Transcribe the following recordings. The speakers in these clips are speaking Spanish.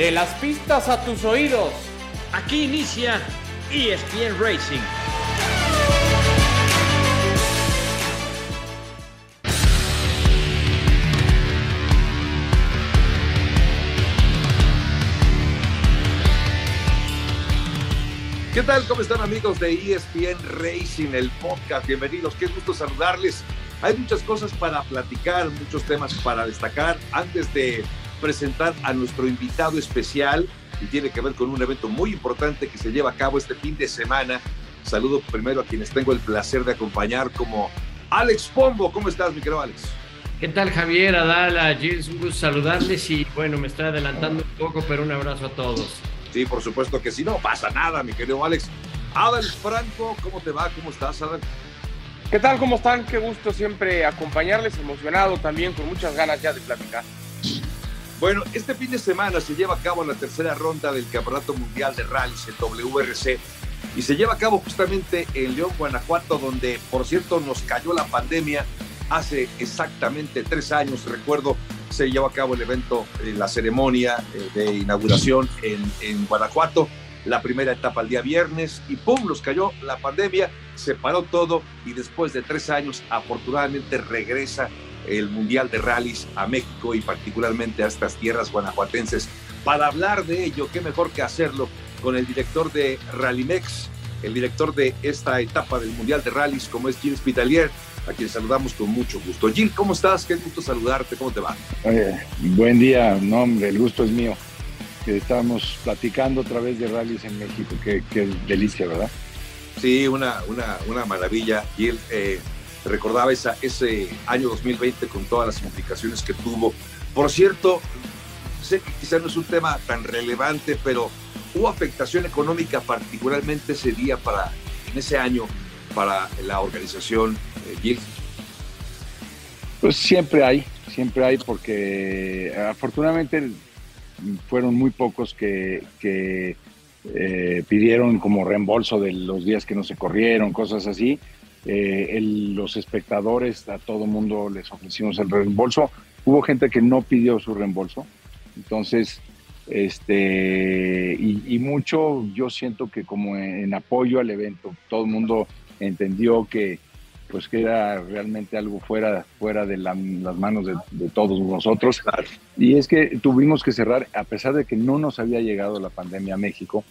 De las pistas a tus oídos. Aquí inicia ESPN Racing. ¿Qué tal? ¿Cómo están amigos de ESPN Racing, el podcast? Bienvenidos, qué gusto saludarles. Hay muchas cosas para platicar, muchos temas para destacar. Antes de presentar a nuestro invitado especial, y tiene que ver con un evento muy importante que se lleva a cabo este fin de semana. Saludo primero a quienes tengo el placer de acompañar, como Alex Pombo. ¿Cómo estás, mi querido Alex? ¿Qué tal, Javier, Adala, Gilles? Un gusto saludarles y bueno, me estoy adelantando un poco, pero un abrazo a todos. Sí, por supuesto que sí, no pasa nada, mi querido Alex. Adal Franco, ¿cómo te va? ¿Cómo estás, Adal? ¿Qué tal? ¿Cómo están? Qué gusto siempre acompañarles, emocionado también, con muchas ganas ya de platicar. Bueno, este fin de semana se lleva a cabo la tercera ronda del Campeonato Mundial de Rallys, el WRC, y se lleva a cabo justamente en León, Guanajuato, donde, por cierto, nos cayó la pandemia hace exactamente tres años, recuerdo, se llevó a cabo el evento, eh, la ceremonia eh, de inauguración en, en Guanajuato, la primera etapa el día viernes y ¡pum! nos cayó la pandemia, se paró todo y después de tres años afortunadamente regresa el Mundial de Rallys a México y particularmente a estas tierras guanajuatenses. Para hablar de ello, qué mejor que hacerlo con el director de Rallymex, el director de esta etapa del Mundial de Rallys, como es Gilles Pitalier, a quien saludamos con mucho gusto. Gil, ¿cómo estás? Qué gusto saludarte, ¿cómo te va? buen día, no hombre, el gusto es mío. Que estamos platicando otra vez de rallies en México, qué, qué delicia, ¿verdad? Sí, una, una, una maravilla. Gil, eh, recordaba esa, ese año 2020 con todas las implicaciones que tuvo. Por cierto, sé que quizá no es un tema tan relevante, pero hubo afectación económica particularmente ese día para, en ese año, para la organización eh, Gil. Pues siempre hay, siempre hay, porque afortunadamente fueron muy pocos que, eh, pidieron como reembolso de los días que no se corrieron, cosas así. Eh, los espectadores, a todo mundo les ofrecimos el reembolso. Hubo gente que no pidió su reembolso. Entonces, este, y, y mucho yo siento que como en, apoyo al evento, todo el mundo entendió que pues que era realmente algo fuera, fuera de las manos de, de, todos nosotros. Y es que tuvimos que cerrar, a pesar de que no nos había llegado la pandemia a México,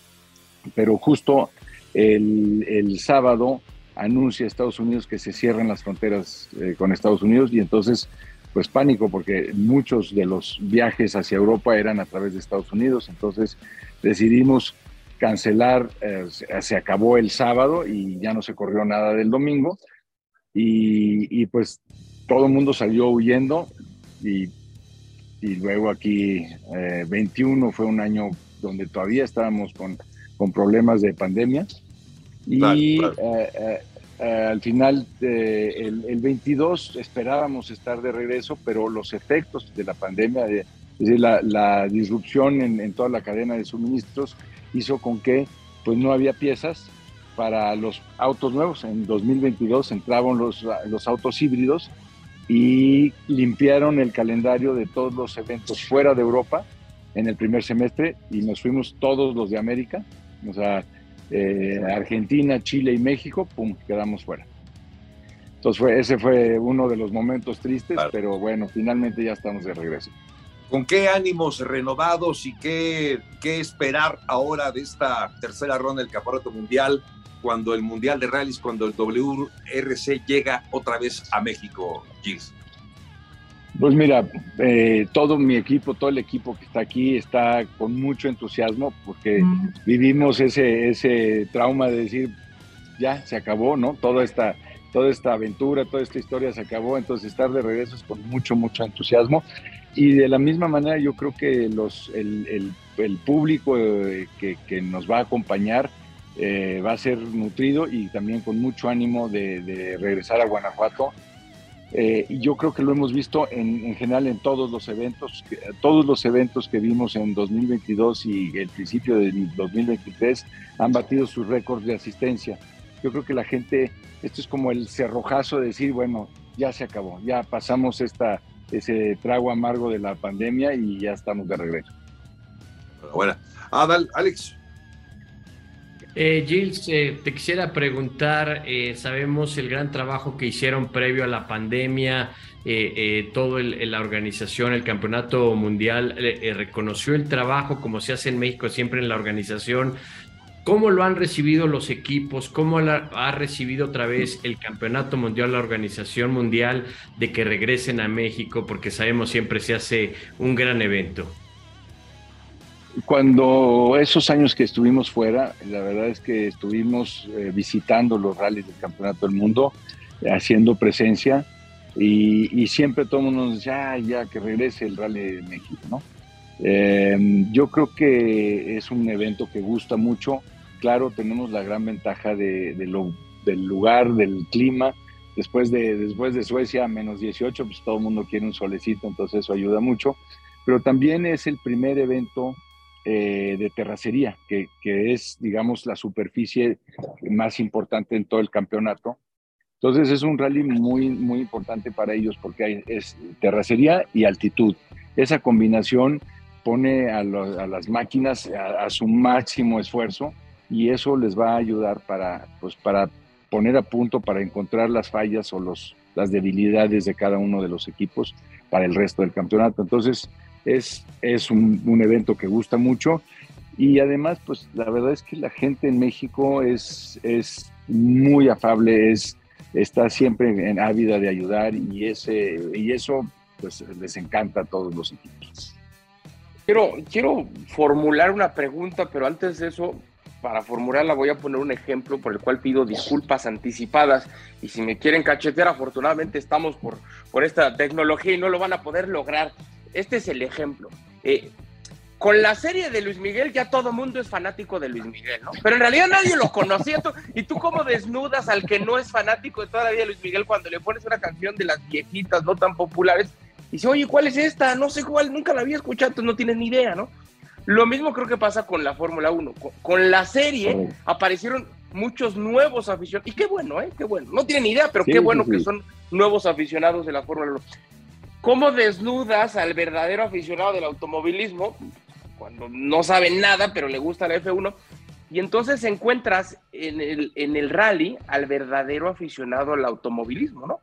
pero justo el, el sábado anuncia Estados Unidos que se cierran las fronteras eh, con Estados Unidos y entonces pues pánico porque muchos de los viajes hacia Europa eran a través de Estados Unidos, entonces decidimos cancelar, eh, se acabó el sábado y ya no se corrió nada del domingo y, y pues todo el mundo salió huyendo y, y luego aquí eh, 21 fue un año donde todavía estábamos con, con problemas de pandemia y claro, claro. Eh, eh, eh, al final, el, el, 22 esperábamos estar de regreso, pero los efectos de la pandemia, de, es decir, la, la disrupción en, en, toda la cadena de suministros, hizo con que pues, no había piezas para los autos nuevos. En 2022 entraban los, los autos híbridos y limpiaron el calendario de todos los eventos fuera de Europa en el primer semestre y nos fuimos todos los de América. O sea, eh, Argentina, Chile y México, pum, quedamos fuera. Entonces fue, ese fue uno de los momentos tristes, claro. pero bueno, finalmente ya estamos de regreso. ¿Con qué ánimos renovados y qué, qué esperar ahora de esta tercera ronda del Campeonato Mundial, cuando el Mundial de Rallys, cuando el WRC llega otra vez a México, Gilles? Pues mira, eh, todo mi equipo, todo el equipo que está aquí está con mucho entusiasmo porque mm. vivimos ese, ese trauma de decir, ya se acabó, ¿no? Toda esta, toda esta aventura, toda esta historia se acabó, entonces estar de regreso es con mucho, mucho entusiasmo. Y de la misma manera yo creo que los, el, el, el público eh, que, que, nos va a acompañar eh, va a ser nutrido y también con mucho ánimo de, de regresar a Guanajuato eh, y yo creo que lo hemos visto en, en, general en todos los eventos, todos los eventos que vimos en 2022 y el principio de 2023 han batido sus récords de asistencia. Yo creo que la gente, esto es como el cerrojazo de decir, bueno, ya se acabó, ya pasamos esta, ese trago amargo de la pandemia y ya estamos de regreso. Bueno, Adal, Alex. Eh, Gilles, eh, te quisiera preguntar, eh, sabemos el gran trabajo que hicieron previo a la pandemia, eh, todo la organización, el campeonato mundial, reconoció el trabajo como se hace en México siempre en la organización. ¿Cómo lo han recibido los equipos? ¿Cómo ha recibido otra vez el campeonato mundial, la organización mundial de que regresen a México? Porque sabemos siempre se hace un gran evento. Cuando esos años que estuvimos fuera, la verdad es que estuvimos eh, visitando los rallies del Campeonato del Mundo, haciendo presencia, y, siempre todo mundo nos decía, ya que regrese el Rally de México, ¿no? Em, yo creo que es un evento que gusta mucho. Claro, tenemos la gran ventaja de, lo, del lugar, del clima. Después de, después de Suecia, menos 18, pues todo el mundo quiere un solecito, entonces eso ayuda mucho. Pero también es el primer evento eh, de terracería, que, es, digamos, la superficie más importante en todo el campeonato. Entonces es un rally muy, muy importante para ellos porque es terracería y altitud. Esa combinación pone a, las máquinas a, su máximo esfuerzo y eso les va a ayudar para, pues, para poner a punto, para encontrar las fallas o los, las debilidades de cada uno de los equipos para el resto del campeonato. Entonces, es, es un, evento que gusta mucho. Y además, pues la verdad es que la gente en México es, es muy afable, es, está siempre en ávida de ayudar y, ese, y eso pues les encanta a todos los equipos. Quiero, quiero formular una pregunta, pero antes de eso, para formularla voy a poner un ejemplo por el cual pido disculpas anticipadas. Y si me quieren cachetear, afortunadamente estamos por, por esta tecnología y no lo van a poder lograr este es el ejemplo. Eh, con la serie de Luis Miguel ya todo mundo es fanático de Luis Miguel, ¿no? Pero en realidad nadie lo conocía. ¿Y tú cómo desnudas al que no es fanático de toda la vida de Luis Miguel cuando le pones una canción de las viejitas, no tan populares? Y dice, oye, ¿cuál es esta? No sé cuál, nunca la había escuchado, entonces no tienes ni idea, ¿no? Lo mismo creo que pasa con la Fórmula 1. Con, la serie aparecieron muchos nuevos aficionados. Y qué bueno, ¿eh? Qué bueno. No tienen ni idea, pero qué bueno que son nuevos aficionados de la Fórmula 1. ¿Cómo desnudas al verdadero aficionado del automovilismo cuando no sabe nada, pero le gusta la F1? Y entonces encuentras en el, en el rally al verdadero aficionado al automovilismo, ¿no?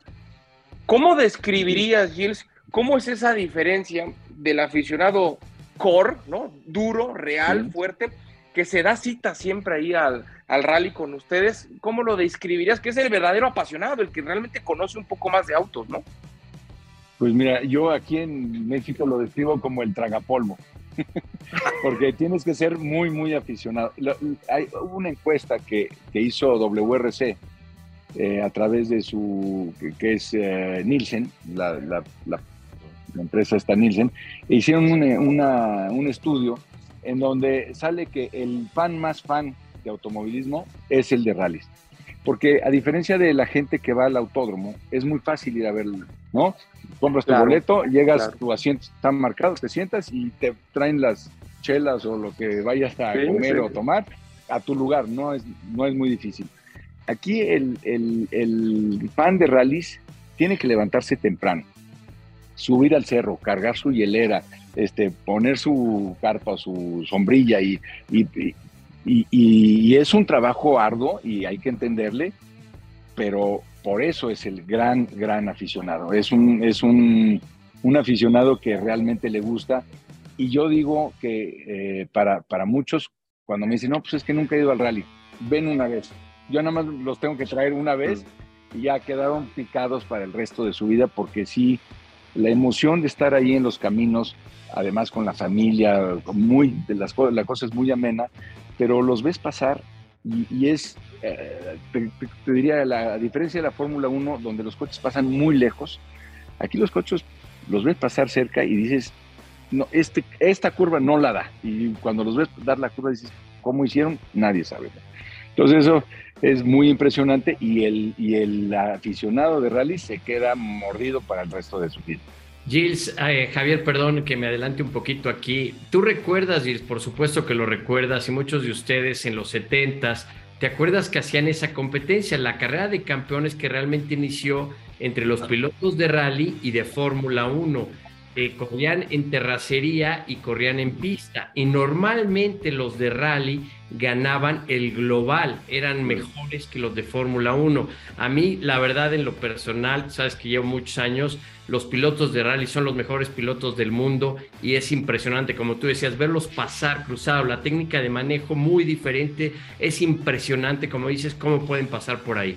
¿Cómo describirías, Gilles, cómo es esa diferencia del aficionado core, ¿no? Duro, real, fuerte, que se da cita siempre ahí al, al, rally con ustedes? ¿Cómo lo describirías? Que es el verdadero apasionado, el que realmente conoce un poco más de autos, ¿no? Pues mira, yo aquí en México lo describo como el tragapolvo, porque tienes que ser muy, muy aficionado. Hay una encuesta que, hizo WRC eh, a través de su, que, es eh, Nielsen, la, empresa está Nielsen, e hicieron un estudio en donde sale que el fan más fan de automovilismo es el de rallies. Porque a diferencia de la gente que va al autódromo, es muy fácil ir a verlo, ¿no? Compras tu boleto, llegas, tu asiento está marcado, te sientas y te traen las chelas o lo que vayas a comer o tomar a tu lugar, no es, no es muy difícil. Aquí el, el, el fan de rallies tiene que levantarse temprano, subir al cerro, cargar su hielera, este, poner su carpa, su sombrilla y, y, es un trabajo arduo y hay que entenderle, pero por eso es el gran, gran aficionado. Es un, es un, aficionado que realmente le gusta. Y yo digo que eh, para, para muchos, cuando me dicen, no, pues es que nunca he ido al rally, ven una vez. Yo nada más los tengo que traer una vez y ya quedaron picados para el resto de su vida, porque sí, la emoción de estar ahí en los caminos, además con la familia, muy, de las, la cosa es muy amena, pero los ves pasar y, es, eh, te, diría, la diferencia de la Fórmula 1, donde los coches pasan muy lejos, aquí los coches los ves pasar cerca y dices, no, este, esta curva no la da. Y cuando los ves dar la curva dices, ¿cómo hicieron? Nadie sabe. Entonces eso es muy impresionante y el, y el aficionado de rally se queda mordido para el resto de su vida. Gilles, eh, Javier, perdón que me adelante un poquito aquí. Tú recuerdas, Gilles, por supuesto que lo recuerdas, y muchos de ustedes en los 70 ¿te acuerdas que hacían esa competencia? La carrera de campeones que realmente inició entre los pilotos de rally y de Fórmula 1. Eh, corrían en terracería y corrían en pista. Y normalmente los de rally ganaban el global, eran mejores que los de Fórmula 1. A mí, la verdad, en lo personal, sabes que llevo muchos años, los pilotos de rally son los mejores pilotos del mundo y es impresionante, como tú decías, verlos pasar cruzado, la técnica de manejo muy diferente, es impresionante, como dices, cómo pueden pasar por ahí.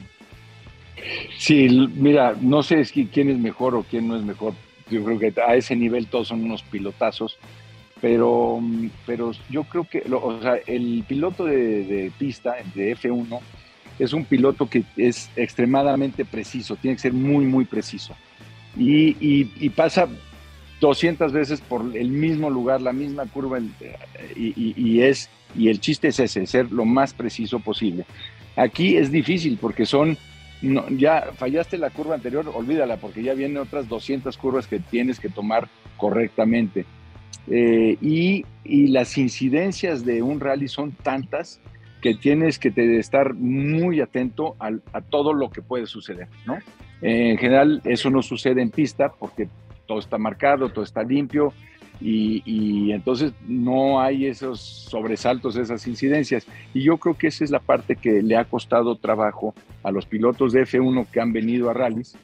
Sí, mira, no sé quién es mejor o quién no es mejor yo creo que a ese nivel todos son unos pilotazos, pero, pero yo creo que o sea, el piloto de, pista, de F1, es un piloto que es extremadamente preciso, tiene que ser muy, muy preciso. Y, pasa 200 veces por el mismo lugar, la misma curva, y, y, es, y el chiste es ese, ser lo más preciso posible. Aquí es difícil porque son no, ya fallaste la curva anterior, olvídala, porque ya vienen otras 200 curvas que tienes que tomar correctamente. Eh, y, las incidencias de un rally son tantas que tienes que estar muy atento a, todo lo que puede suceder, ¿no? en general, eso no sucede en pista porque todo está marcado, todo está limpio, y, entonces no hay esos sobresaltos, esas incidencias. Y yo creo que esa es la parte que le ha costado trabajo a los pilotos de F1 que han venido a rallies.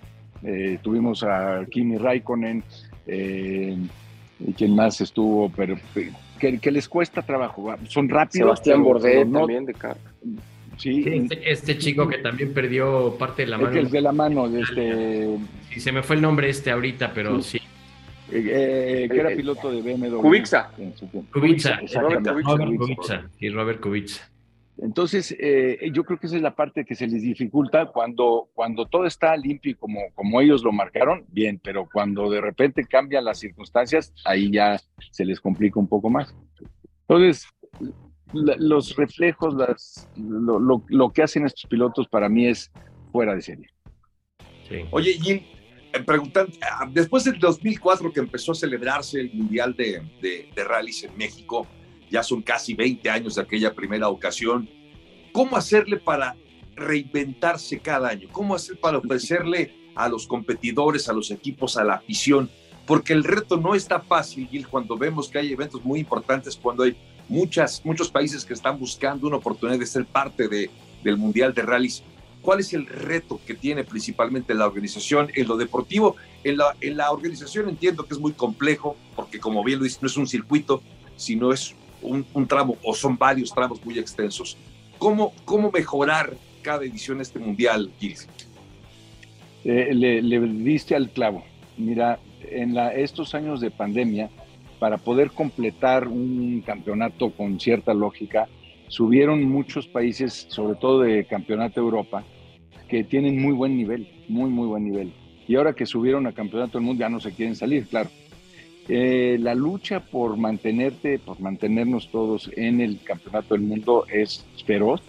Eh, tuvimos a Kimi Raikkonen, eh, y quien más estuvo, pero que, les cuesta trabajo. Son rápidos. Sebastián Bordet también de carro. Sí, este, este, chico que también perdió parte de la mano. El de la mano, de este. Sí, se me fue el nombre este ahorita, pero sí. Eh, que era piloto de BMW. Kubica. Kubica, Robert Kubica. Y Robert Kubica. Entonces, eh, yo creo que esa es la parte que se les dificulta cuando, cuando todo está limpio y como, como ellos lo marcaron, bien, pero cuando de repente cambian las circunstancias, ahí ya se les complica un poco más. Entonces, los reflejos, las, lo, lo, que hacen estos pilotos para mí es fuera de serie. Oye, Jim, eh, preguntan, ah, después del 2004 que empezó a celebrarse el Mundial de, de, de Rallys en México, ya son casi 20 años de aquella primera ocasión, ¿cómo hacerle para reinventarse cada año? ¿Cómo hacer para ofrecerle a los competidores, a los equipos, a la afición? Porque el reto no está fácil, Gil, cuando vemos que hay eventos muy importantes, cuando hay muchas, muchos países que están buscando una oportunidad de ser parte de, del Mundial de Rallys. ¿Cuál es el reto que tiene principalmente la organización en lo deportivo? En la, en la organización entiendo que es muy complejo, porque como bien lo dice, no es un circuito, sino es un, tramo o son varios tramos muy extensos. ¿Cómo, cómo mejorar cada edición este mundial, Gilles? Eh, le, diste al clavo. Mira, en la, estos años de pandemia, para poder completar un campeonato con cierta lógica, subieron muchos países, sobre todo de Campeonato Europa, tienen muy buen nivel, muy, muy buen nivel. Y ahora que subieron a Campeonato del Mundo ya no se quieren salir, claro. Eh, la lucha por mantenerte, por mantenernos todos en el Campeonato del Mundo es feroz.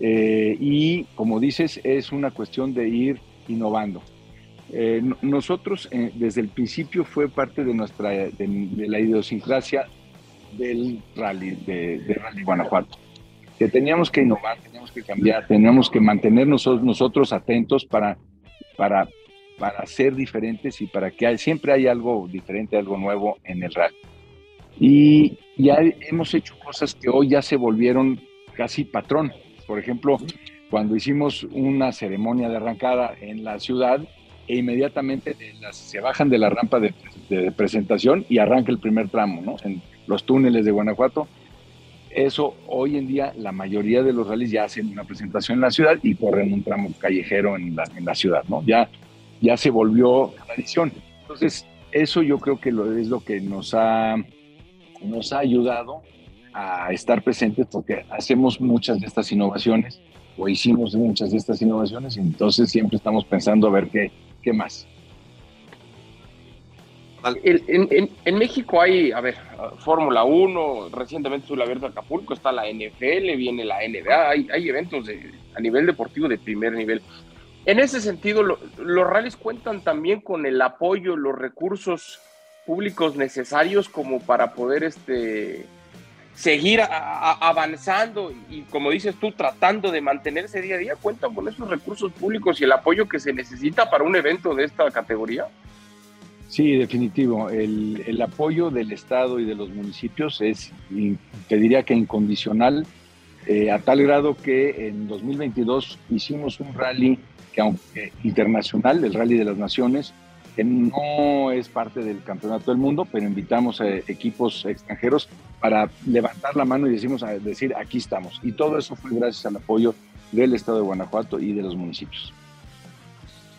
Eh, y como dices, es una cuestión de ir innovando. Eh, nosotros desde el principio fue parte de nuestra de, la idiosincrasia del rally de, de Rally Guanajuato que teníamos que innovar, teníamos que cambiar, teníamos que mantenernos nosotros atentos para, para, para ser diferentes y para que siempre hay algo diferente, algo nuevo en el rally. Y ya hemos hecho cosas que hoy ya se volvieron casi patrón. Por ejemplo, cuando hicimos una ceremonia de arrancada en la ciudad, e inmediatamente se bajan de la rampa de, de, presentación y arranca el primer tramo, ¿no? En los túneles de Guanajuato eso hoy en día la mayoría de los rallies ya hacen una presentación en la ciudad y corren un tramo callejero en la, en la ciudad, ¿no? Ya, ya se volvió tradición. Entonces, eso yo creo que lo, es lo que nos ha, nos ha ayudado a estar presentes porque hacemos muchas de estas innovaciones o hicimos muchas de estas innovaciones entonces siempre estamos pensando a ver qué, qué más. En, México hay, a ver, Fórmula 1, recientemente estuvo abierto Acapulco, está la NFL, viene la NBA, hay, eventos de, a nivel deportivo de primer nivel. En ese sentido, los rallies cuentan también con el apoyo, los recursos públicos necesarios como para poder este, seguir avanzando y, como dices tú, tratando de mantenerse día a día, cuentan con esos recursos públicos y el apoyo que se necesita para un evento de esta categoría. Sí, definitivo. El, apoyo del Estado y de los municipios es, te diría que incondicional, eh, a tal grado que en 2022 hicimos un rally que, aunque internacional, el Rally de las Naciones, que no es parte del Campeonato del Mundo, pero invitamos a equipos extranjeros para levantar la mano y decimos, decir, aquí estamos. Y todo eso fue gracias al apoyo del Estado de Guanajuato y de los municipios.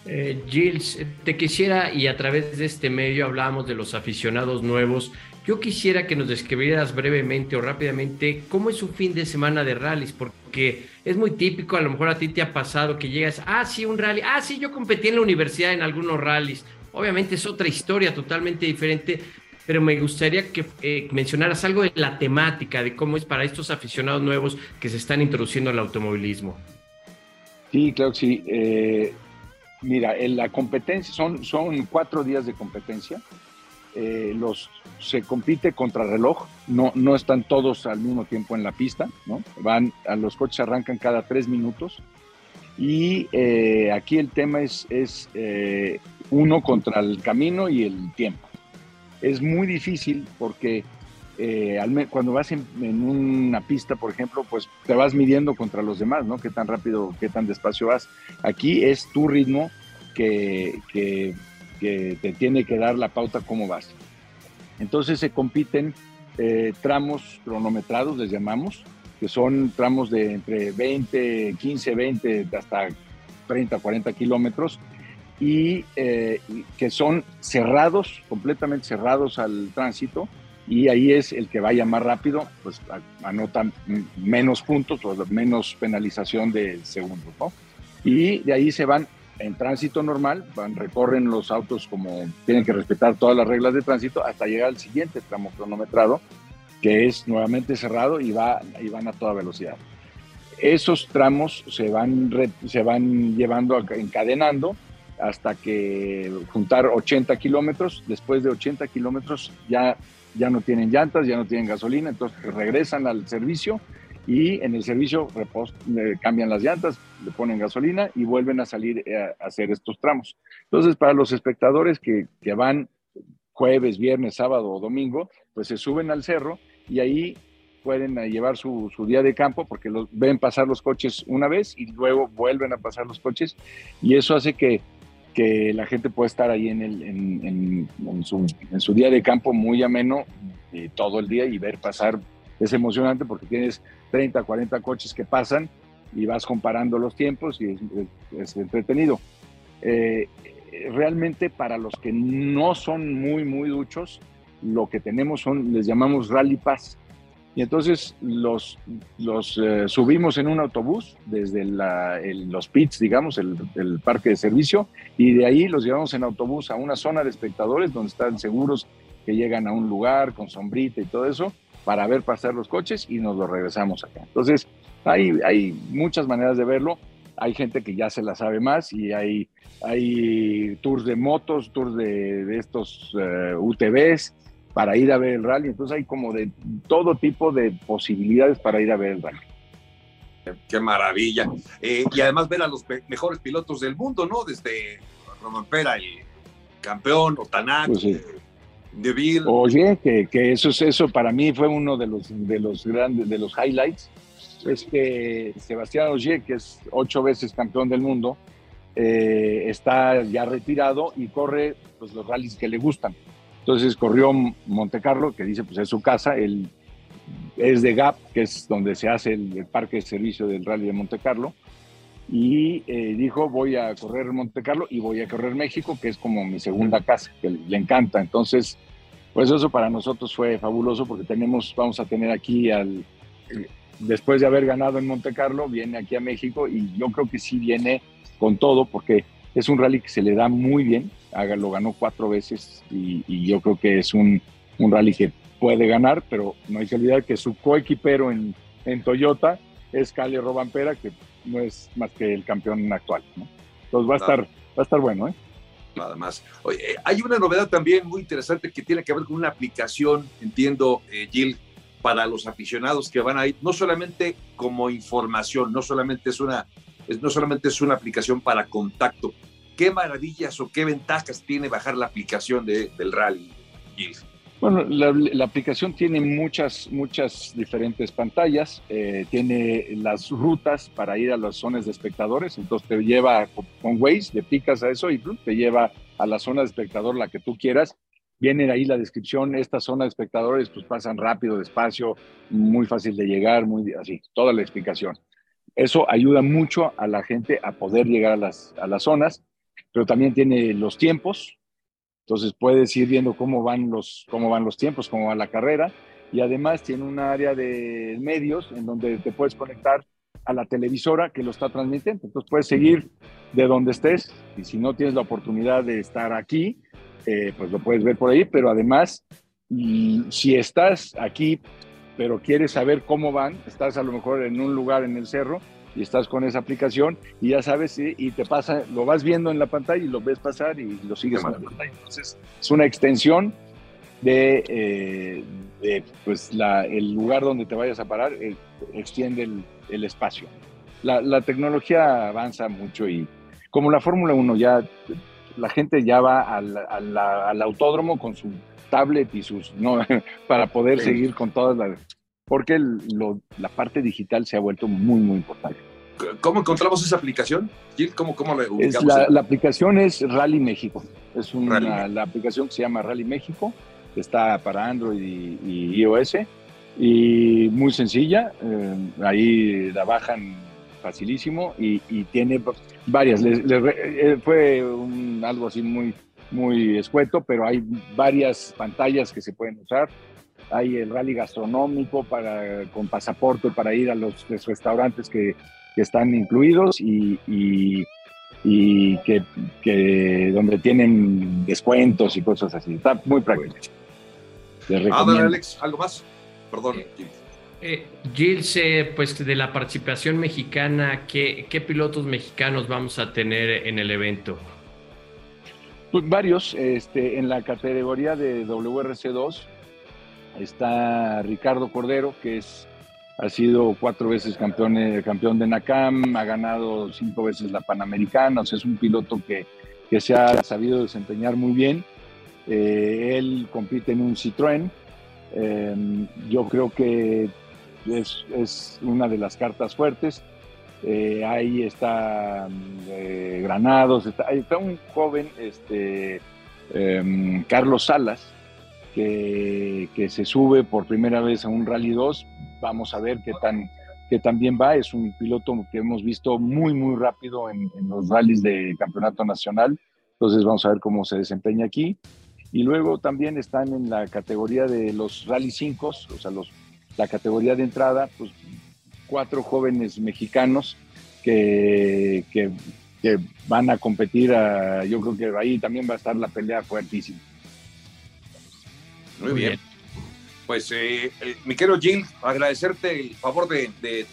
Eh, Gilles, te quisiera, y a través de este medio hablamos de los aficionados nuevos, yo quisiera que nos describieras brevemente o rápidamente cómo es su fin de semana de rallies, porque es muy típico, a lo mejor a ti te ha pasado que llegas, ah, sí, un rally, ah, sí, yo competí en la universidad en algunos rallies, obviamente es otra historia totalmente diferente, pero me gustaría que eh, mencionaras algo de la temática, de cómo es para estos aficionados nuevos que se están introduciendo al automovilismo. Sí, claro que sí. Eh, Mira, en la competencia son, son cuatro días de competencia. Eh, los, se compite contra reloj, no, no están todos al mismo tiempo en la pista, ¿no? Van, a los coches arrancan cada tres minutos. Y eh, aquí el tema es, es eh, uno contra el camino y el tiempo. Es muy difícil porque eh, cuando vas en, una pista, por ejemplo, pues te vas midiendo contra los demás, ¿no? Qué tan rápido, qué tan despacio vas. Aquí es tu ritmo que, te tiene que dar la pauta cómo vas. Entonces se compiten eh, tramos cronometrados, les llamamos, que son tramos de entre 20, 15, 20 hasta 30, 40 kilómetros, y eh, que son cerrados, completamente cerrados al tránsito, y ahí es el que vaya más rápido, pues anota menos puntos o menos penalización de segundos, ¿no? Y de ahí se van en tránsito normal, van, recorren los autos como tienen que respetar todas las reglas de tránsito hasta llegar al siguiente tramo cronometrado, que es nuevamente cerrado y, va, y van a toda velocidad. Esos tramos se van, se van llevando, encadenando hasta que juntar 80 kilómetros. Después de 80 kilómetros ya ya no tienen llantas, ya no tienen gasolina, entonces regresan al servicio y en el servicio cambian las llantas, le ponen gasolina y vuelven a salir eh, a, hacer estos tramos. Entonces, para los espectadores que, que van jueves, viernes, sábado o domingo, pues se suben al cerro y ahí pueden eh, llevar su, su, día de campo porque los, ven pasar los coches una vez y luego vuelven a pasar los coches y eso hace que que la gente puede estar ahí en, el, en, en, su, día de campo muy ameno eh, todo el día y ver pasar. Es emocionante porque tienes 30, 40 coches que pasan y vas comparando los tiempos y es, entretenido. Eh, realmente para los que no son muy, muy duchos, lo que tenemos son, les llamamos Rally Pass. Y entonces los, los eh, subimos en un autobús desde los pits, digamos, el, el, parque de servicio, y de ahí los llevamos en autobús a una zona de espectadores donde están seguros que llegan a un lugar con sombrita y todo eso para ver pasar los coches y nos los regresamos acá. Entonces, hay, hay muchas maneras de verlo. Hay gente que ya se la sabe más y hay, hay tours de motos, tours de, de estos eh, UTVs, para ir a ver el rally. Entonces hay como de todo tipo de posibilidades para ir a ver el rally. Qué maravilla. Eh, y además ver a los mejores pilotos del mundo, ¿no? Desde Roman Pera, el campeón, Otanak, pues sí. Deville. Oye, que, que, eso, eso para mí fue uno de los, de los grandes, de los highlights. Es que Sebastián Ogier, que es ocho veces campeón del mundo, eh, está ya retirado y corre pues, los rallies que le gustan. Entonces corrió Monte Carlo, que dice pues es su casa, él es de GAP, que es donde se hace el, parque de servicio del Rally de Monte Carlo, y eh, dijo voy a correr Monte Carlo y voy a correr México, que es como mi segunda casa, que le, encanta. Entonces, pues eso para nosotros fue fabuloso porque tenemos, vamos a tener aquí al, después de haber ganado en Monte Carlo, viene aquí a México y yo creo que sí viene con todo porque es un rally que se le da muy bien, lo ganó cuatro veces y, yo creo que es un, un, rally que puede ganar, pero no hay que olvidar que su coequipero en, en Toyota es Cali Robampera, que no es más que el campeón actual. Entonces va a, estar, va a estar bueno. ¿eh? Nada más. Oye, hay una novedad también muy interesante que tiene que ver con una aplicación, entiendo, eh, Jill, para los aficionados que van a ir, no solamente como información, no solamente es una, no solamente es una aplicación para contacto, ¿Qué maravillas o qué ventajas tiene bajar la aplicación de, del rally? Bueno, la, aplicación tiene muchas, muchas diferentes pantallas. Eh, tiene las rutas para ir a las zonas de espectadores. Entonces te lleva con Waze, le picas a eso y te lleva a la zona de espectador, la que tú quieras. Viene ahí la descripción. Esta zona de espectadores pues pasan rápido, despacio, muy fácil de llegar, muy así, toda la explicación. Eso ayuda mucho a la gente a poder llegar a las, a las zonas, pero también tiene los tiempos, entonces puedes ir viendo cómo van los, cómo van los tiempos, cómo va la carrera. Y además tiene un área de medios en donde te puedes conectar a la televisora que lo está transmitiendo. Entonces puedes seguir de donde estés y si no tienes la oportunidad de estar aquí, eh, pues lo puedes ver por ahí. Pero además, si estás aquí, pero quieres saber cómo van, estás a lo mejor en un lugar en el cerro, y estás con esa aplicación y ya sabes y, te pasa, lo vas viendo en la pantalla y lo ves pasar y lo sigues en la pantalla. Entonces es una extensión de, eh, pues la, el lugar donde te vayas a parar, eh, extiende el, espacio. La, la, tecnología avanza mucho y como la Fórmula 1 ya, la gente ya va al, al, autódromo con su tablet y sus, no, para poder seguir con todas las porque la parte digital se ha vuelto muy, muy importante. ¿Cómo encontramos esa aplicación? Gil, ¿cómo, cómo la ubicamos? la, la, aplicación es Rally México. Es una, la aplicación que se llama Rally México, está para Android y, iOS. Y muy sencilla, eh, ahí la bajan facilísimo y, tiene varias. Eh, fue algo así muy, muy escueto, pero hay varias pantallas que se pueden usar hay el rally gastronómico para, con pasaporte para ir a los, restaurantes que, que, están incluidos y, y, que, que, donde tienen descuentos y cosas así. Está muy práctico. Ah, Alex, ¿algo más? Perdón. Eh, Gilles, eh, pues de la participación mexicana, ¿qué, ¿qué pilotos mexicanos vamos a tener en el evento? Pues varios, este, en la categoría de WRC2 Está Ricardo Cordero, que es, ha sido cuatro veces campeón, eh, campeón de NACAM, ha ganado cinco veces la Panamericana, o sea, es un piloto que, que se ha sabido desempeñar muy bien. Eh, él compite en un Citroën. Eh, yo creo que es, es, una de las cartas fuertes. ahí está Granados, está, está, un joven, este, Carlos Salas, que, se sube por primera vez a un Rally 2. Vamos a ver qué tan, qué tan bien va. Es un piloto que hemos visto muy, muy rápido en, los rallies de campeonato nacional. Entonces vamos a ver cómo se desempeña aquí. Y luego también están en la categoría de los Rally 5, o sea, los, la categoría de entrada, pues cuatro jóvenes mexicanos que, que, que van a competir. A, yo creo que ahí también va a estar la pelea fuertísima. Muy bien. Pues, eh, eh, mi querido Jill, agradecerte el favor de,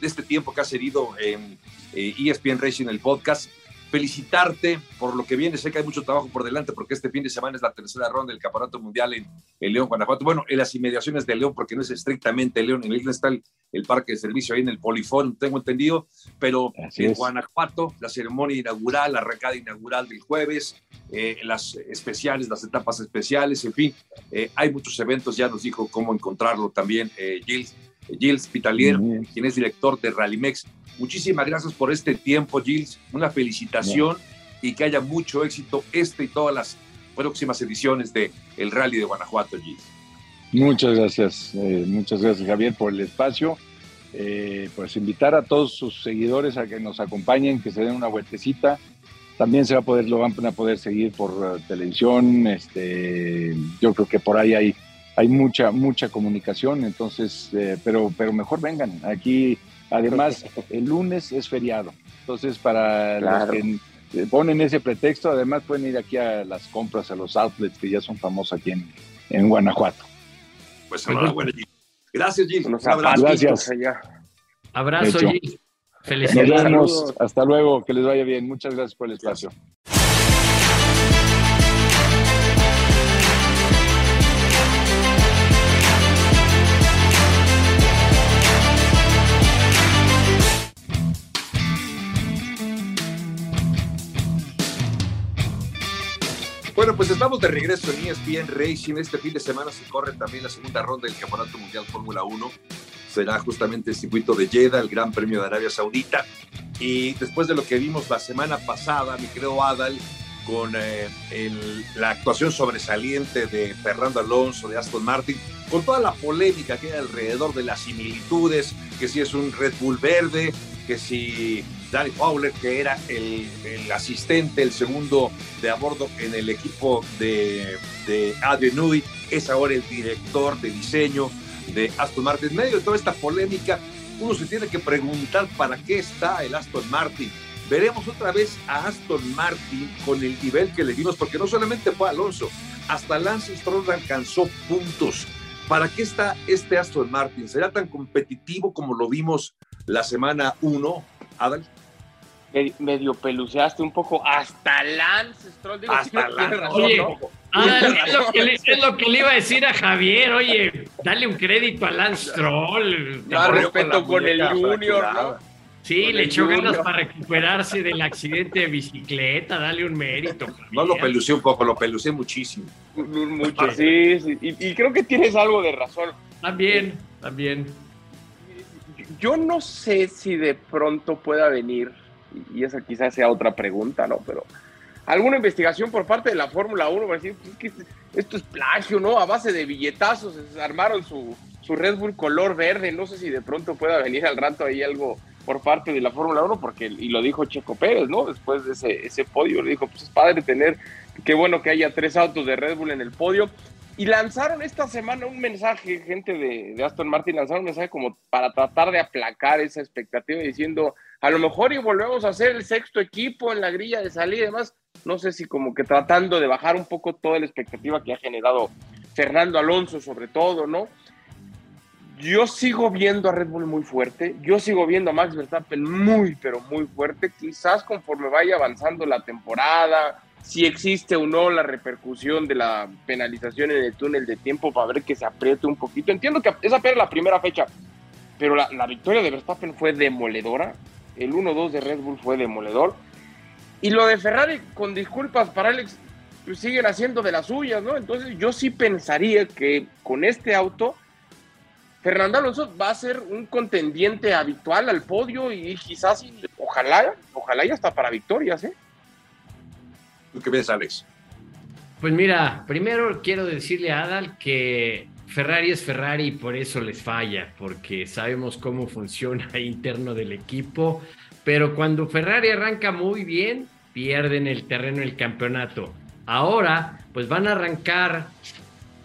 este tiempo que has herido en ESPN eh, e Racing, el podcast felicitarte por lo que viene. Sé que hay mucho trabajo por delante porque este fin de semana es la tercera ronda del Campeonato Mundial en, León, Guanajuato. Bueno, en las inmediaciones de León, porque no es estrictamente León. En León está el, parque de servicio ahí en el Polifón, tengo entendido. Pero en Guanajuato, la ceremonia inaugural, la arrancada inaugural del jueves, eh, las especiales, las etapas especiales, en fin, eh, hay muchos eventos. Ya nos dijo cómo encontrarlo también eh, Gilles, Gilles Pitalier, quien es director de Rallymex. Muchísimas gracias por este tiempo, Gilles. Una felicitación y que haya mucho éxito este y todas las próximas ediciones de el Rally de Guanajuato, Gilles. Muchas gracias, eh, muchas gracias Javier por el espacio. Eh, pues invitar a todos sus seguidores a que nos acompañen, que se den una vueltecita. También se va a poder, lo van a poder seguir por eh, televisión. Este, yo creo que por ahí hay, hay mucha, mucha comunicación, entonces, pero, pero mejor vengan. Aquí Además, el lunes es feriado. Entonces, para los que ponen ese pretexto, además pueden ir aquí a las compras, a los outlets que ya son famosos aquí en, en Guanajuato. Pues enhorabuena, Gil. Gracias, Gil. Un abrazo. Gracias. Abrazo, Gil. Felicidades. Nos vemos. Hasta luego. Que les vaya bien. Muchas gracias por el espacio. Bueno, pues estamos de regreso en ESPN Racing. Este fin de semana se corre también la segunda ronda del Campeonato Mundial Fórmula 1. Será justamente el circuito de Jeddah, el Gran Premio de Arabia Saudita. Y después de lo que vimos la semana pasada, mi creo Adal, con eh, la actuación sobresaliente de Fernando Alonso, de Aston Martin, con toda la polémica que hay alrededor de las similitudes, que si es un Red Bull verde, que si Danny Fowler, que era el, asistente, el segundo de a bordo en el equipo de, de Adrian es ahora el director de diseño de Aston Martin. En medio de toda esta polémica, uno se tiene que preguntar para qué está el Aston Martin. Veremos otra vez a Aston Martin con el nivel que le dimos, porque no solamente fue Alonso, hasta Lance Stroll alcanzó puntos. ¿Para qué está este Aston Martin? ¿Será tan competitivo como lo vimos la semana 1, Adal? Medio peluceaste un poco. Hasta Lance Stroll. hasta Lance. oye, Adal, es, lo que le, es, lo que le, iba a decir a Javier. Oye, dale un crédito a Lance Stroll. No, respeto con, el Junior, ¿no? Sí, le echó ganas para recuperarse del accidente de bicicleta, dale un mérito. No lo pelucé un poco, lo pelucé muchísimo. Mucho, sí, sí. Y, y, creo que tienes algo de razón. También, también. Yo no sé si de pronto pueda venir, y esa quizás sea otra pregunta, ¿no? Pero alguna investigación por parte de la Fórmula 1 para decir, pues, que esto es plagio, ¿no? A base de billetazos armaron su, su Red Bull color verde. No sé si de pronto pueda venir al rato ahí algo por parte de la Fórmula 1, porque, y lo dijo Checo Pérez, ¿no? Después de ese, ese podio, le dijo, pues es padre tener, qué bueno que haya tres autos de Red Bull en el podio. Y lanzaron esta semana un mensaje, gente de, Aston Martin, lanzaron un mensaje como para tratar de aplacar esa expectativa, diciendo, a lo mejor y volvemos a ser el sexto equipo en la grilla de salida y demás. No sé si como que tratando de bajar un poco toda la expectativa que ha generado Fernando Alonso, sobre todo, ¿no? Yo sigo viendo a Red Bull muy fuerte, yo sigo viendo a Max Verstappen muy, pero muy fuerte. Quizás conforme vaya avanzando la temporada, si existe o no la repercusión de la penalización en el túnel de tiempo para ver que se apriete un poquito. Entiendo que esa era la primera fecha, pero la, victoria de Verstappen fue demoledora. El 1-2 de Red Bull fue demoledor. Y lo de Ferrari, con disculpas para Alex, pues siguen haciendo de las suyas, ¿no? Entonces yo sí pensaría que con este auto Fernando Alonso va a ser un contendiente habitual al podio y quizás, ojalá, ojalá ya está para victorias, ¿eh? ¿Tú qué ves, Alex? Pues mira, primero quiero decirle a Adal que Ferrari es Ferrari y por eso les falla, porque sabemos cómo funciona interno del equipo, pero cuando Ferrari arranca muy bien, pierden el terreno del campeonato. Ahora, pues van a arrancar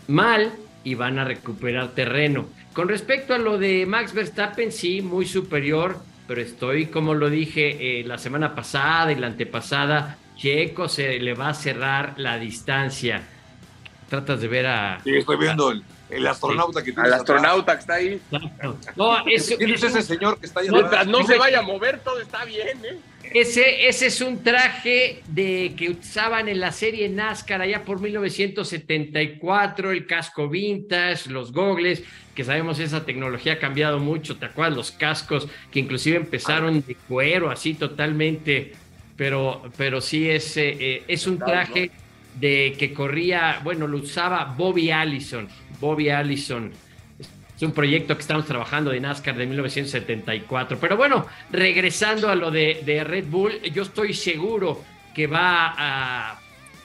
mal y van a recuperar terreno. Con respecto a lo de Max Verstappen, sí, muy superior, pero estoy, como lo dije eh, la semana pasada y la antepasada, Checo se le va a cerrar la distancia. Tratas de ver a... Sí, estoy viendo el, astronauta que Al astronauta que está ahí. No, es, ese señor que está ahí? No, no se vaya a mover, todo está bien, ¿eh? Ese, ese es un traje de, que usaban en la serie NASCAR allá por 1974, el casco vintage, los gogles, que sabemos esa tecnología ha cambiado mucho, ¿te acuerdas? Los cascos que inclusive empezaron de cuero, así totalmente, pero, pero sí es, eh, es un traje de que corría, bueno, lo usaba Bobby Allison, Bobby Allison es un proyecto que estamos trabajando de NASCAR de 1974. Pero bueno, regresando a lo de, Red Bull, yo estoy seguro que va a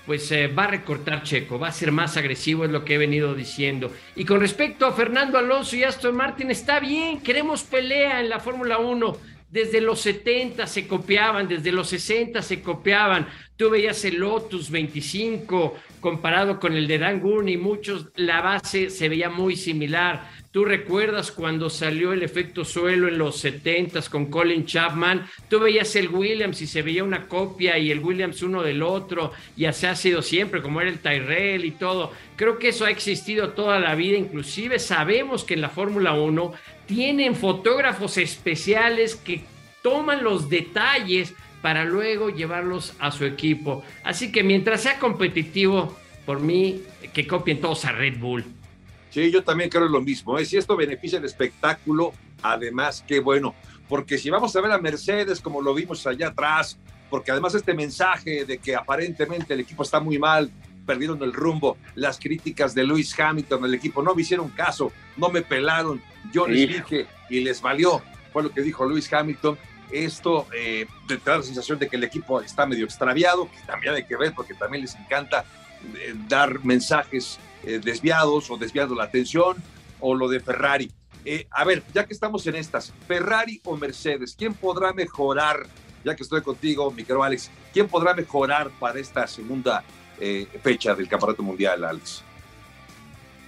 pues eh, va a recortar Checo, va a ser más agresivo, es lo que he venido diciendo. Y con respecto a Fernando Alonso y Aston Martin, está bien, queremos pelea en la Fórmula 1. Desde los 70 se copiaban, desde los 60 se copiaban. Tú veías el Lotus 25 comparado con el de Dan Gurney, muchos, la base se veía muy similar. Tú recuerdas cuando salió el efecto suelo en los 70 con Colin Chapman, tú veías el Williams y se veía una copia y el Williams uno del otro, y así ha sido siempre, como era el Tyrell y todo. Creo que eso ha existido toda la vida, inclusive sabemos que en la Fórmula 1 tienen fotógrafos especiales que toman los detalles para luego llevarlos a su equipo. Así que mientras sea competitivo, por mí, que copien todos a Red Bull. Sí, yo también creo lo mismo. ¿eh? Si esto beneficia el espectáculo, además, qué bueno. Porque si vamos a ver a Mercedes como lo vimos allá atrás, porque además este mensaje de que aparentemente el equipo está muy mal, perdieron el rumbo. Las críticas de Lewis Hamilton, el equipo, no me hicieron caso, no me pelaron, yo les dije y les valió. Fue lo que dijo Lewis Hamilton. Esto eh, te da la sensación de que el equipo está medio extraviado, que también hay que ver porque también les encanta eh, dar mensajes eh, desviados o desviando la atención, o lo de Ferrari. a ver, ya que estamos en estas, Ferrari o Mercedes, ¿quién podrá mejorar? Ya que estoy contigo, mi querido Alex, ¿quién podrá mejorar para esta segunda fecha del Campeonato Mundial, Alex?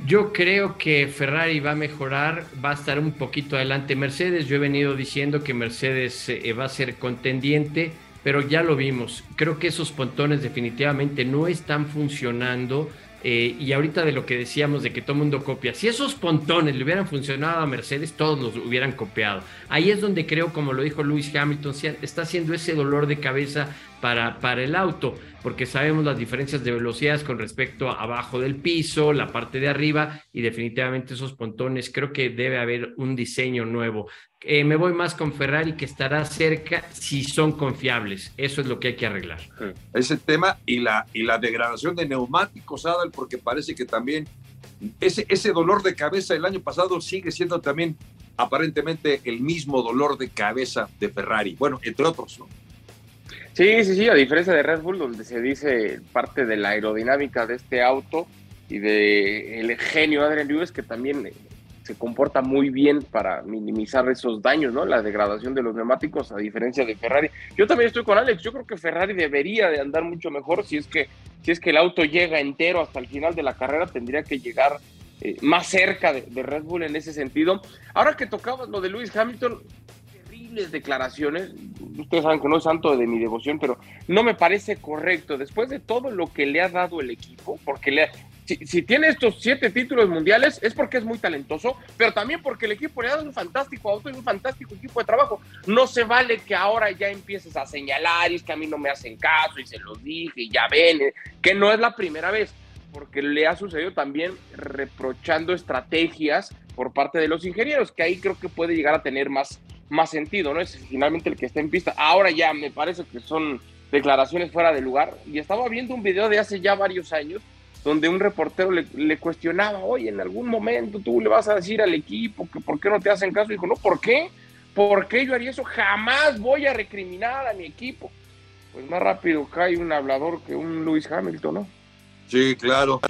Yo creo que Ferrari va a mejorar, va a estar un poquito adelante Mercedes. Yo he venido diciendo que Mercedes eh, va a ser contendiente, pero ya lo vimos. Creo que esos pontones definitivamente no están funcionando. Eh, y ahorita de lo que decíamos de que todo mundo copia, si esos pontones le hubieran funcionado a Mercedes, todos los hubieran copiado. Ahí es donde creo, como lo dijo Lewis Hamilton, está haciendo ese dolor de cabeza para, el auto, porque sabemos las diferencias de velocidades con respecto a abajo del piso, la parte de arriba y definitivamente esos pontones, creo que debe haber un diseño nuevo. Eh, me voy más con Ferrari que estará cerca si son confiables. Eso es lo que hay que arreglar. Ese tema y la, y la degradación de neumáticos, Adal, porque parece que también ese, ese dolor de cabeza el año pasado sigue siendo también aparentemente el mismo dolor de cabeza de Ferrari. Bueno, entre otros, ¿no? Sí, sí, sí, a diferencia de Red Bull, donde se dice parte de la aerodinámica de este auto y de el genio Adrian Lewis, que también se comporta muy bien para minimizar esos daños, ¿no? La degradación de los neumáticos, a diferencia de Ferrari. Yo también estoy con Alex, yo creo que Ferrari debería de andar mucho mejor si es que, si es que el auto llega entero hasta el final de la carrera, tendría que llegar eh, más cerca de, de, Red Bull en ese sentido. Ahora que tocabas lo de Lewis Hamilton, terribles declaraciones, ustedes saben que no es santo de mi devoción, pero no me parece correcto, después de todo lo que le ha dado el equipo, porque le, si, tiene estos siete títulos mundiales es porque es muy talentoso, pero también porque el equipo le ha dado un fantástico auto y un fantástico equipo de trabajo. No se vale que ahora ya empieces a señalar y es que a mí no me hacen caso y se los dije y ya ven, eh, que no es la primera vez, porque le ha sucedido también reprochando estrategias por parte de los ingenieros, que ahí creo que puede llegar a tener más, más sentido, ¿no? Es finalmente el que está en pista. Ahora ya me parece que son declaraciones fuera de lugar y estaba viendo un video de hace ya varios años donde un reportero le, cuestionaba, oye, en algún momento tú le vas a decir al equipo que por qué no te hacen caso. Y dijo, no, ¿por qué? ¿Por qué yo haría eso? Jamás voy a recriminar a mi equipo. Pues más rápido cae un hablador que un Lewis Hamilton, ¿no? Sí, claro.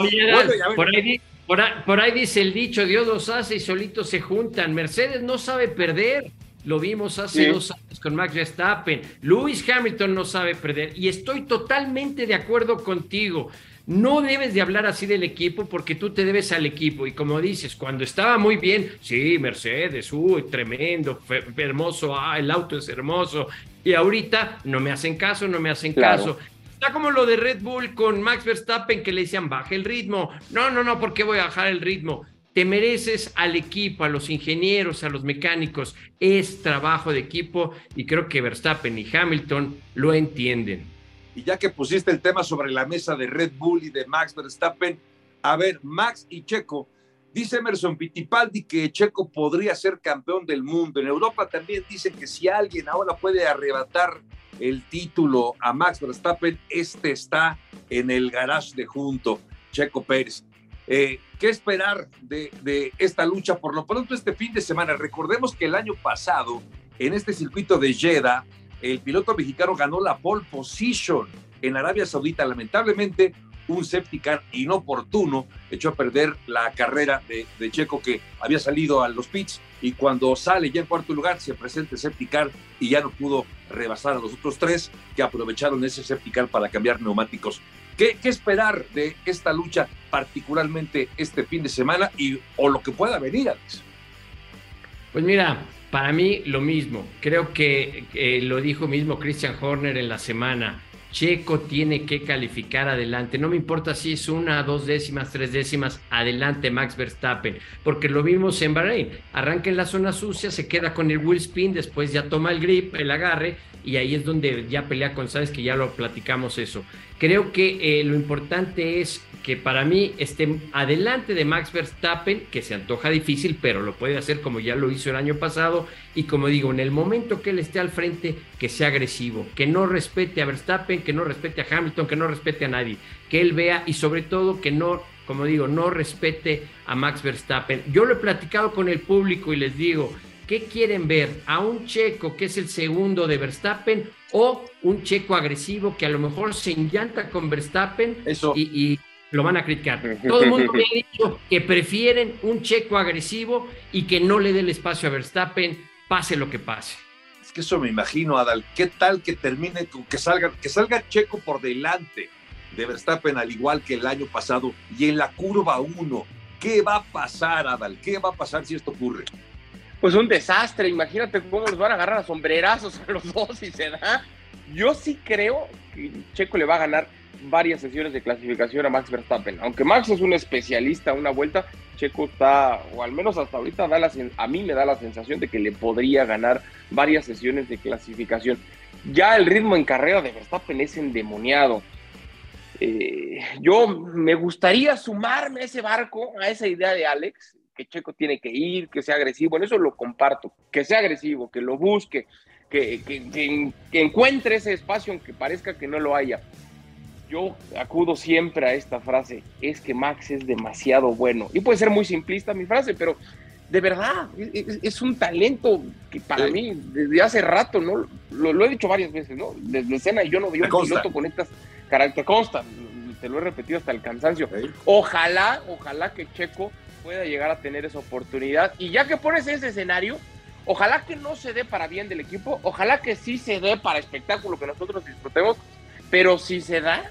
por, ahí, dice el dicho, Dios los hace y solitos se juntan. Mercedes no sabe perder. Lo vimos hace dos años con Max Verstappen. Lewis Hamilton no sabe perder. Y estoy totalmente de acuerdo contigo. No debes de hablar así del equipo porque tú te debes al equipo. Y como dices, cuando estaba muy bien, sí, Mercedes, uy, tremendo, hermoso, ah, el auto es hermoso. Y ahorita no me hacen caso, no me hacen caso. Está como lo de Red Bull con Max Verstappen que le decían, baje el ritmo. No, no, no, ¿por qué voy a bajar el ritmo? Te mereces al equipo, a los ingenieros, a los mecánicos. Es trabajo de equipo y creo que Verstappen y Hamilton lo entienden. Y ya que pusiste el tema sobre la mesa de Red Bull y de Max Verstappen, a ver, Max y Checo, dice Emerson Pittipaldi que Checo podría ser campeón del mundo. En Europa también dicen que si alguien ahora puede arrebatar el título a Max Verstappen, este está en el garage de junto, Checo Pérez. Eh, ¿Qué esperar de, esta lucha? Por lo pronto, este fin de semana, recordemos que el año pasado, en este circuito de Jeddah, el piloto mexicano ganó la pole position en Arabia Saudita. Lamentablemente, un safety car inoportuno echó a perder la carrera de, Checo que había salido a los pits y cuando sale ya en cuarto lugar se presenta el safety y ya no pudo rebasar a los otros tres que aprovecharon ese safety para cambiar neumáticos. ¿Qué, esperar de esta lucha, particularmente este fin de semana y o lo que pueda venir, Alex? Pues mira, para mí lo mismo. Creo que lo dijo mismo Christian Horner en la semana. Checo tiene que calificar adelante. No me importa si es una, dos décimas, tres décimas, adelante Max Verstappen, porque lo vimos en Bahrein. Arranca en la zona sucia, se queda con el wheel spin, después ya toma el grip, el agarre, y ahí es donde ya pelea con, sabes que ya lo platicamos eso. Creo que eh, lo importante es que para mí esté adelante de Max Verstappen, que se antoja difícil, pero lo puede hacer como ya lo hizo el año pasado. Y como digo, en el momento que él esté al frente, que sea agresivo, que no respete a Verstappen, que no respete a Hamilton, que no respete a nadie, que él vea y sobre todo que no, como digo, no respete a Max Verstappen. Yo lo he platicado con el público y les digo, ¿qué quieren ver? ¿A un checo que es el segundo de Verstappen o un checo agresivo que a lo mejor se enllanta con Verstappen Eso. y lo van a criticar. Todo el mundo me ha dicho que prefieren un checo agresivo y que no le dé el espacio a Verstappen, pase lo que pase. Es que eso me imagino, Adal. ¿Qué tal que termine, que salga, que salga Checo por delante de Verstappen al igual que el año pasado y en la curva 1? ¿Qué va a pasar, Adal? ¿Qué va a pasar si esto ocurre? Pues un desastre, imagínate cómo los van a agarrar a sombrerazos a los dos si se da. Yo sí creo que Checo le va a ganar varias sesiones de clasificación a Max Verstappen. Aunque Max es un especialista una vuelta, Checo está, o al menos hasta ahorita, da la, a mí me da la sensación de que le podría ganar varias sesiones de clasificación. Ya el ritmo en carrera de Verstappen es endemoniado. Eh, yo me gustaría sumarme a ese barco, a esa idea de Alex, que Checo tiene que ir, que sea agresivo, en eso lo comparto, que sea agresivo, que lo busque, que, que, encuentre ese espacio aunque parezca que no lo haya yo acudo siempre a esta frase, es que Max es demasiado bueno. Y puede ser muy simplista mi frase, pero de verdad, es, es un talento que para sí. mí, desde hace rato, ¿no? Lo, lo, he dicho varias veces, ¿no? Desde escena yo no vi un piloto con estas características, consta, te lo he repetido hasta el cansancio. Sí. Ojalá, ojalá que Checo pueda llegar a tener esa oportunidad. Y ya que pones ese escenario, ojalá que no se dé para bien del equipo, ojalá que sí se dé para espectáculo que nosotros disfrutemos, pero si se da,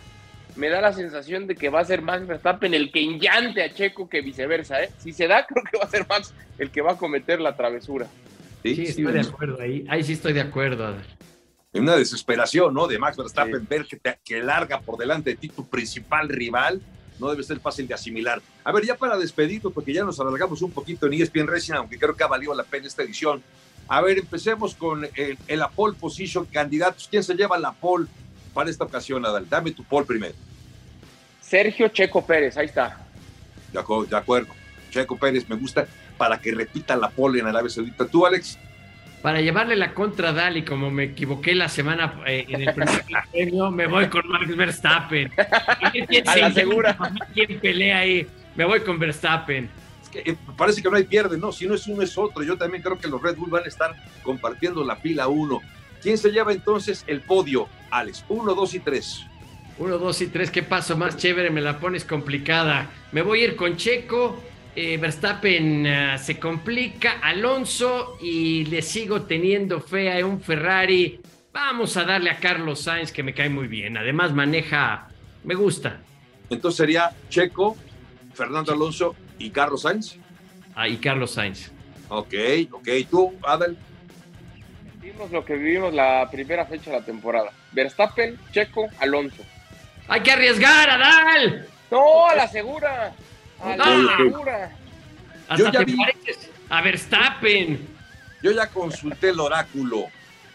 me da la sensación de que va a ser Max Verstappen el que enllante a Checo que viceversa. ¿eh? Si se da, creo que va a ser Max el que va a cometer la travesura. Sí, sí estoy de acuerdo ahí. Ahí sí estoy de acuerdo. En una desesperación, ¿no? De Max Verstappen, sí. ver que, te, que larga por delante de ti tu principal rival, no debe ser fácil de asimilar. A ver, ya para despedirnos, porque ya nos alargamos un poquito en ESPN Racing, aunque creo que ha valido la pena esta edición. A ver, empecemos con el, el la pole position, candidatos. ¿Quién se lleva la pole para esta ocasión, Adal? Dame tu pole primero. Sergio Checo Pérez, ahí está. De, acuerdo, de acuerdo. Checo Pérez me gusta para que repita la pole en Arabia Saudita. ¿Tú, Alex? Para llevarle la contra a Dali, como me equivoqué la semana eh, en el primer premio, me voy con Max Verstappen. a la segura. ¿Quién pelea ahí? Me voy con Verstappen. Es que, eh, parece que no hay pierde, ¿no? Si no es uno, es otro. Yo también creo que los Red Bull van a estar compartiendo la fila uno. ¿Quién se lleva entonces el podio, Alex? Uno, dos y tres. Uno, dos y tres, ¿qué paso más chévere? Me la pones complicada. Me voy a ir con Checo, eh, Verstappen uh, se complica, Alonso y le sigo teniendo fe a un Ferrari. Vamos a darle a Carlos Sainz que me cae muy bien. Además maneja, me gusta. Entonces sería Checo, Fernando Alonso y Carlos Sainz. Ah, y Carlos Sainz. Ok, ok. ¿Tú, Adel? Vimos lo que vivimos la primera fecha de la temporada. Verstappen, Checo, Alonso. ¡Hay que arriesgar, Adal! No, a la segura. A la Ah. segura. Hasta Yo ya te vi- pareces a Verstappen. Yo ya consulté el oráculo.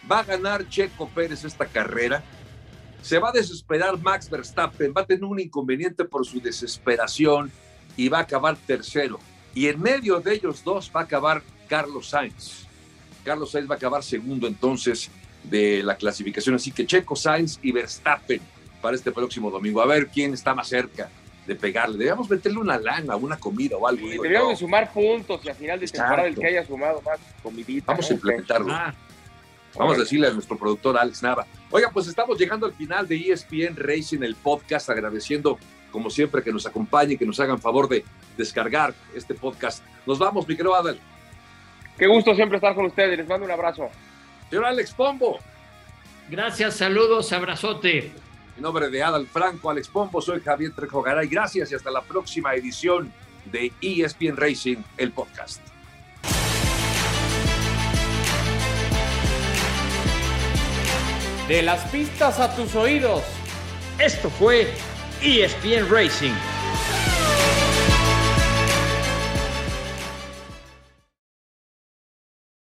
¿Va a ganar Checo Pérez esta carrera? ¿Se va a desesperar Max Verstappen? ¿Va a tener un inconveniente por su desesperación y va a acabar tercero? Y en medio de ellos dos va a acabar Carlos Sainz. Carlos Sainz va a acabar segundo entonces de la clasificación. Así que Checo Sainz y Verstappen para este próximo domingo. A ver quién está más cerca de pegarle. Debemos meterle una lana, una comida o algo. Digo deberíamos de sumar puntos y a final de temporada el que haya sumado más comidita. Vamos a implementarlo. Ah, Vamos a decirle a nuestro productor Alex Nava. Oiga, pues estamos llegando al final de ESPN Racing, el podcast, agradeciendo como siempre que nos acompañen, que nos hagan favor de descargar este podcast. Nos vamos, mi querido Adel. Qué gusto siempre estar con ustedes. Les mando un abrazo. Señor Alex Pombo, gracias, saludos, abrazote. En nombre de Adal Franco, Alex Pombo, soy Javier Trejo Garay. Gracias y hasta la próxima edición de ESPN Racing, el podcast. De las pistas a tus oídos. Esto fue ESPN Racing